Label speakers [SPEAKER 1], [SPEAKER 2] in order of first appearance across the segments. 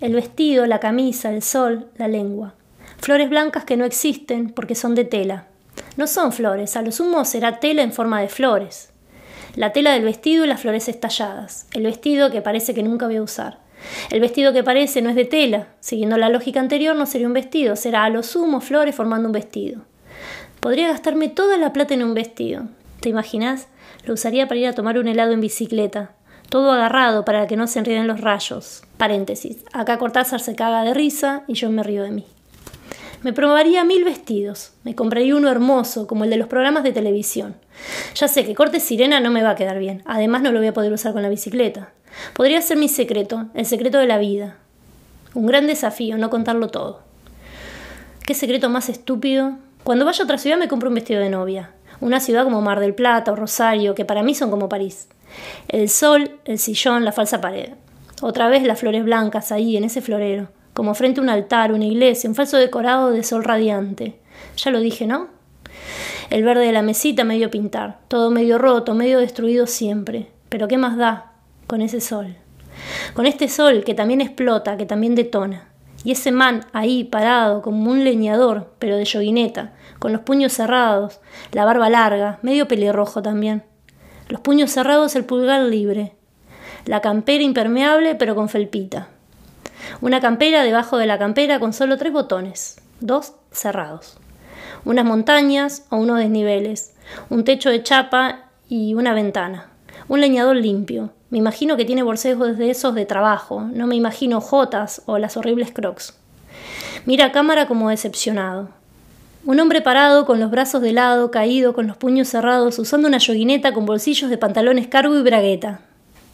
[SPEAKER 1] el vestido, la camisa, el sol, la lengua. Flores blancas que no existen porque son de tela. No son flores, a lo sumo será tela en forma de flores. La tela del vestido y las flores estalladas. El vestido que parece que nunca voy a usar. El vestido que parece no es de tela. Siguiendo la lógica anterior, no sería un vestido, será a lo sumo flores formando un vestido. Podría gastarme toda la plata en un vestido. ¿Te imaginas? Lo usaría para ir a tomar un helado en bicicleta. Todo agarrado para que no se enreden los rayos. Paréntesis. Acá Cortázar se caga de risa y yo me río de mí. Me probaría mil vestidos. Me compraría uno hermoso, como el de los programas de televisión. Ya sé que corte sirena no me va a quedar bien. Además no lo voy a poder usar con la bicicleta. Podría ser mi secreto, el secreto de la vida. Un gran desafío, no contarlo todo. ¿Qué secreto más estúpido? Cuando vaya a otra ciudad me compro un vestido de novia. Una ciudad como Mar del Plata o Rosario, que para mí son como París. El sol, el sillón, la falsa pared. Otra vez las flores blancas ahí, en ese florero, como frente a un altar, una iglesia, un falso decorado de sol radiante. Ya lo dije, ¿no? El verde de la mesita medio pintar, todo medio roto, medio destruido siempre. Pero ¿qué más da con ese sol? Con este sol que también explota, que también detona. Y ese man ahí parado como un leñador, pero de yoguineta, con los puños cerrados, la barba larga, medio pelirrojo también. Los puños cerrados, el pulgar libre. La campera impermeable, pero con felpita. Una campera debajo de la campera con solo tres botones, dos cerrados. Unas montañas o unos desniveles, un techo de chapa y una ventana. Un leñador limpio. Me imagino que tiene bolsejos de esos de trabajo, no me imagino jotas o las horribles crocs. Mira a cámara como decepcionado. Un hombre parado, con los brazos de lado, caído, con los puños cerrados, usando una yoguineta con bolsillos de pantalones cargo y bragueta.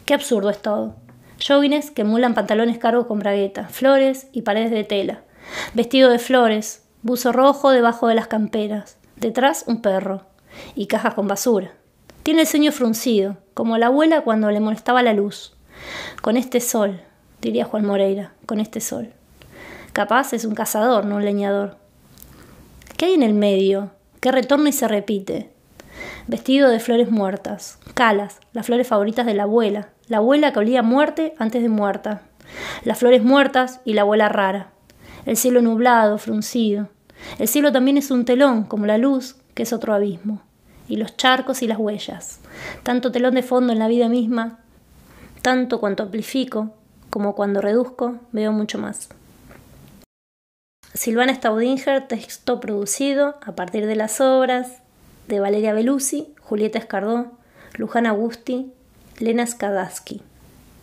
[SPEAKER 1] Qué absurdo es todo. Joggines que emulan pantalones cargo con bragueta, flores y paredes de tela. Vestido de flores, buzo rojo debajo de las camperas. Detrás un perro. Y cajas con basura. Tiene el ceño fruncido, como la abuela cuando le molestaba la luz. Con este sol, diría Juan Moreira, con este sol. Capaz es un cazador, no un leñador. ¿Qué hay en el medio? ¿Qué retorna y se repite? Vestido de flores muertas, calas, las flores favoritas de la abuela, la abuela que olía muerte antes de muerta, las flores muertas y la abuela rara, el cielo nublado, fruncido. El cielo también es un telón, como la luz, que es otro abismo, y los charcos y las huellas, tanto telón de fondo en la vida misma, tanto cuanto amplifico, como cuando reduzco, veo mucho más. Silvana Staudinger, texto producido a partir de las obras de Valeria Belusi, Julieta Escardó, Luján Agusti, Lena Skadaski.